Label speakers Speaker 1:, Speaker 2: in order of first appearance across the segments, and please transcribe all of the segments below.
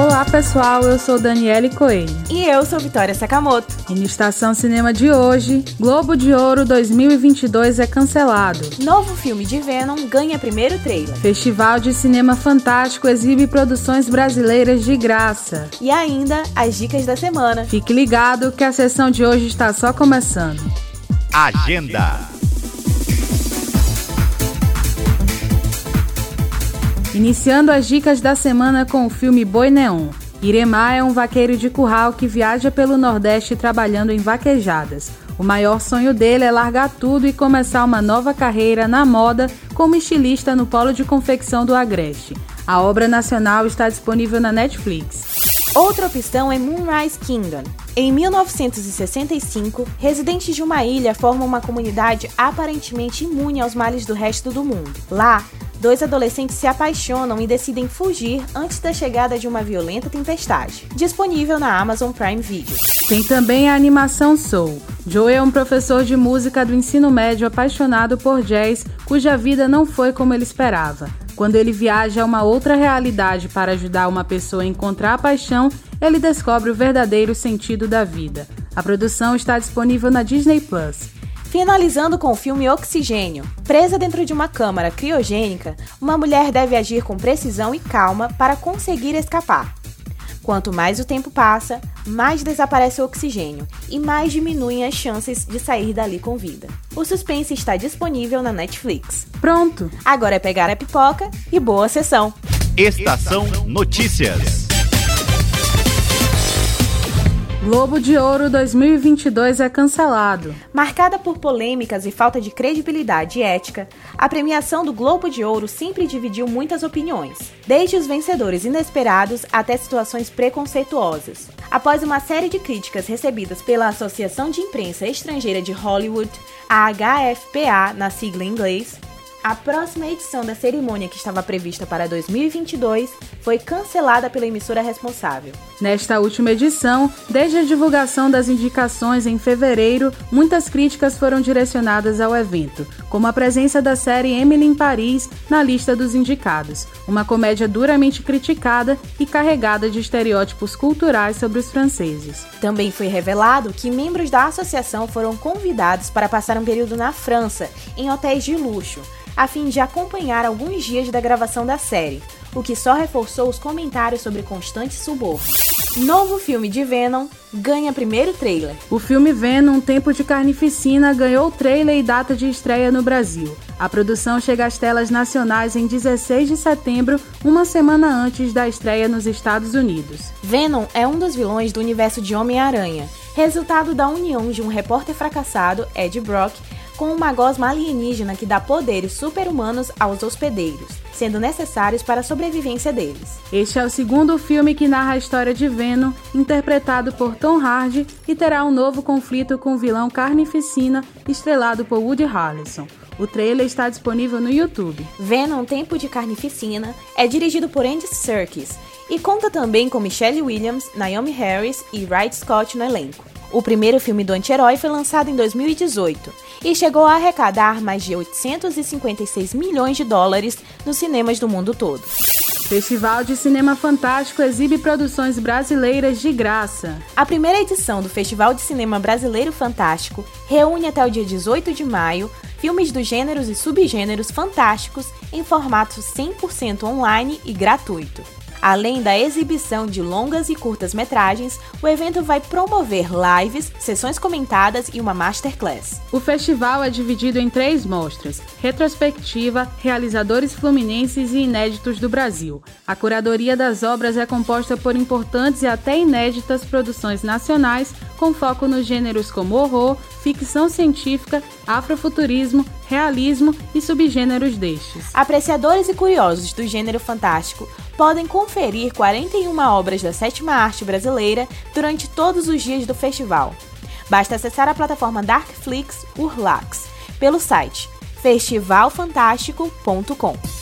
Speaker 1: Olá pessoal, eu sou Daniele Coelho.
Speaker 2: E eu sou Vitória Sakamoto.
Speaker 1: E no Estação Cinema de hoje, Globo de Ouro 2022 é cancelado.
Speaker 2: Novo filme de Venom ganha primeiro trailer.
Speaker 1: Festival de Cinema Fantástico exibe produções brasileiras de graça.
Speaker 2: E ainda as dicas da semana.
Speaker 1: Fique ligado que a sessão de hoje está só começando.
Speaker 3: Agenda.
Speaker 1: Iniciando as dicas da semana com o filme Boi Neon. Iremar é um vaqueiro de curral que viaja pelo Nordeste trabalhando em vaquejadas. O maior sonho dele é largar tudo e começar uma nova carreira na moda como estilista no polo de confecção do Agreste. A obra nacional está disponível na Netflix.
Speaker 2: Outra opção é Moonrise Kingdom. Em 1965, residentes de uma ilha formam uma comunidade aparentemente imune aos males do resto do mundo. Lá, dois adolescentes se apaixonam e decidem fugir antes da chegada de uma violenta tempestade. Disponível na Amazon Prime Video.
Speaker 1: Tem também a animação Soul. Joe é um professor de música do ensino médio apaixonado por jazz, cuja vida não foi como ele esperava. Quando ele viaja a uma outra realidade para ajudar uma pessoa a encontrar a paixão, ele descobre o verdadeiro sentido da vida. A produção está disponível na Disney Plus.
Speaker 2: Finalizando com o filme Oxigênio. Presa dentro de uma câmara criogênica, uma mulher deve agir com precisão e calma para conseguir escapar. Quanto mais o tempo passa, mais desaparece o oxigênio e mais diminuem as chances de sair dali com vida. O suspense está disponível na Netflix.
Speaker 1: Pronto!
Speaker 2: Agora é pegar a pipoca e boa sessão!
Speaker 3: Estação Notícias.
Speaker 1: Globo de Ouro 2022 é cancelado.
Speaker 2: Marcada por polêmicas e falta de credibilidade e ética, a premiação do Globo de Ouro sempre dividiu muitas opiniões, desde os vencedores inesperados até situações preconceituosas. Após uma série de críticas recebidas pela Associação de Imprensa Estrangeira de Hollywood, a HFPA na sigla em inglês, a próxima edição da cerimônia, que estava prevista para 2022, foi cancelada pela emissora responsável.
Speaker 1: Nesta última edição, desde a divulgação das indicações em fevereiro, muitas críticas foram direcionadas ao evento, como a presença da série Emily em Paris na lista dos indicados, uma comédia duramente criticada e carregada de estereótipos culturais sobre os franceses.
Speaker 2: Também foi revelado que membros da associação foram convidados para passar um período na França, em hotéis de luxo a fim de acompanhar alguns dias da gravação da série, o que só reforçou os comentários sobre constante suborno. Novo filme de Venom ganha primeiro trailer.
Speaker 1: O filme Venom Tempo de Carnificina ganhou trailer e data de estreia no Brasil. A produção chega às telas nacionais em 16 de setembro, uma semana antes da estreia nos Estados Unidos.
Speaker 2: Venom é um dos vilões do universo de Homem-Aranha, resultado da união de um repórter fracassado, Ed Brock, com uma gosma alienígena que dá poderes super-humanos aos hospedeiros, sendo necessários para a sobrevivência deles.
Speaker 1: Este é o segundo filme que narra a história de Venom, interpretado por Tom Hardy, e terá um novo conflito com o vilão Carnificina, estrelado por Woody Harrelson. O trailer está disponível no YouTube.
Speaker 2: Venom Tempo de Carnificina é dirigido por Andy Serkis e conta também com Michelle Williams, Naomi Harris e Wright Scott no elenco. O primeiro filme do anti-herói foi lançado em 2018 e chegou a arrecadar mais de 856 milhões de dólares nos cinemas do mundo todo.
Speaker 1: Festival de Cinema Fantástico exibe produções brasileiras de graça.
Speaker 2: A primeira edição do Festival de Cinema Brasileiro Fantástico reúne até o dia 18 de maio filmes dos gêneros e subgêneros fantásticos em formato 100% online e gratuito. Além da exibição de longas e curtas metragens, o evento vai promover lives, sessões comentadas e uma masterclass.
Speaker 1: O festival é dividido em três mostras: retrospectiva, realizadores fluminenses e inéditos do Brasil. A curadoria das obras é composta por importantes e até inéditas produções nacionais, com foco nos gêneros como horror, ficção científica, afrofuturismo, realismo e subgêneros destes.
Speaker 2: Apreciadores e curiosos do gênero fantástico podem conferir 41 obras da sétima arte brasileira durante todos os dias do festival. Basta acessar a plataforma Darkflix Urlax, pelo site festivalfantástico.com.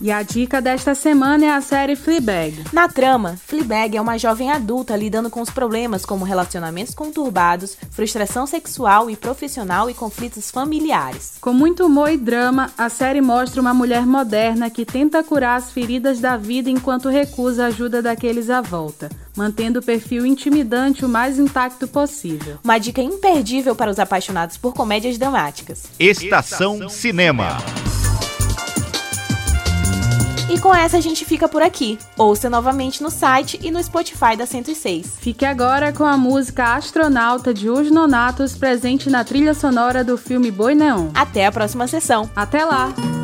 Speaker 1: E a dica desta semana é a série Fleabag.
Speaker 2: Na trama, Fleabag é uma jovem adulta lidando com os problemas como relacionamentos conturbados, frustração sexual e profissional e conflitos familiares.
Speaker 1: Com muito humor e drama, a série mostra uma mulher moderna que tenta curar as feridas da vida enquanto recusa a ajuda daqueles à volta, mantendo o perfil intimidante o mais intacto possível.
Speaker 2: Uma dica imperdível para os apaixonados por comédias dramáticas.
Speaker 3: Estação Cinema.
Speaker 2: E com essa a gente fica por aqui. Ouça novamente no site e no Spotify da 106.
Speaker 1: Fique agora com a música Astronauta de Os Nonatos presente na trilha sonora do filme Boi Neon.
Speaker 2: Até a próxima sessão.
Speaker 1: Até lá!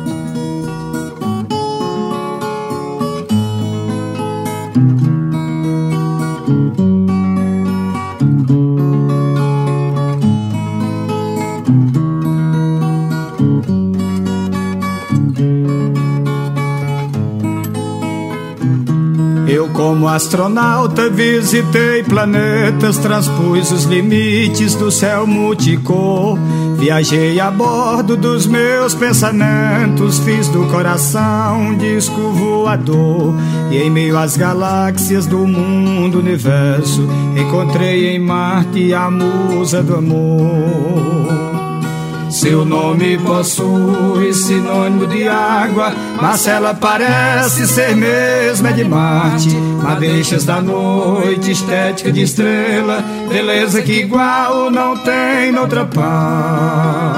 Speaker 4: Como astronauta, visitei planetas, transpus os limites do céu multicor. Viajei a bordo dos meus pensamentos, fiz do coração um disco voador. E em meio às galáxias do mundo universo, encontrei em Marte a musa do amor. Seu nome possui sinônimo de água, mas ela parece ser mesmo é de Marte. Madeixas da noite, estética de estrela, beleza que igual não tem noutra parte.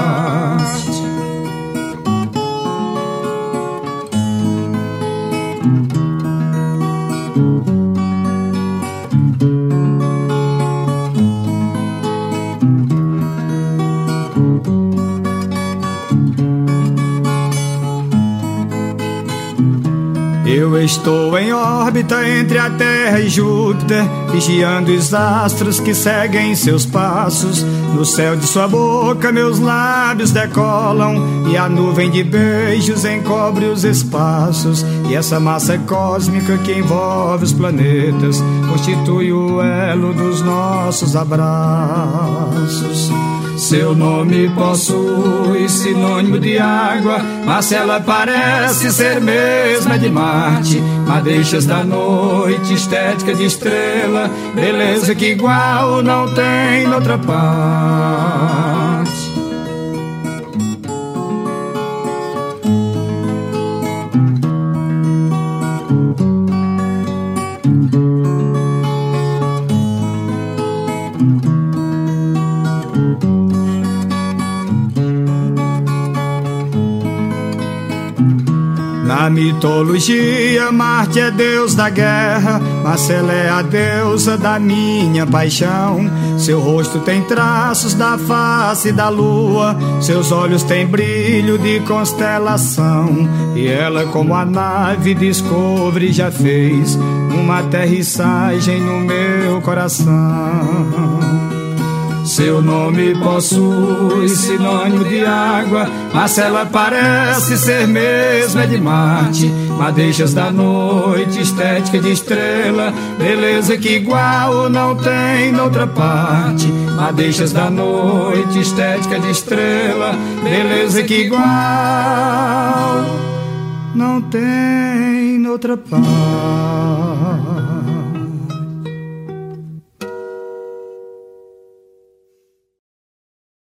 Speaker 4: Eu estou em órbita entre a Terra e Júpiter, vigiando os astros que seguem seus passos. No céu de sua boca, meus lábios decolam, e a nuvem de beijos encobre os espaços. E essa massa cósmica que envolve os planetas constitui o elo dos nossos abraços. Seu nome possui sinônimo de água, mas ela parece ser mesma de Marte. Madeixas da noite, estética de estrela, beleza que igual não tem noutra parte. Mitologia, Marte é deus da guerra, mas ela é a deusa da minha paixão. Seu rosto tem traços da face da lua, seus olhos têm brilho de constelação. E ela, como a nave Discovery, já fez uma aterrissagem no meu coração. Seu nome possui sinônimo de água, mas ela parece ser mesmo é de Marte. Madeixas da noite, estética de estrela, beleza que igual não tem noutra parte. Madeixas da noite, estética de estrela, beleza que igual não tem noutra parte.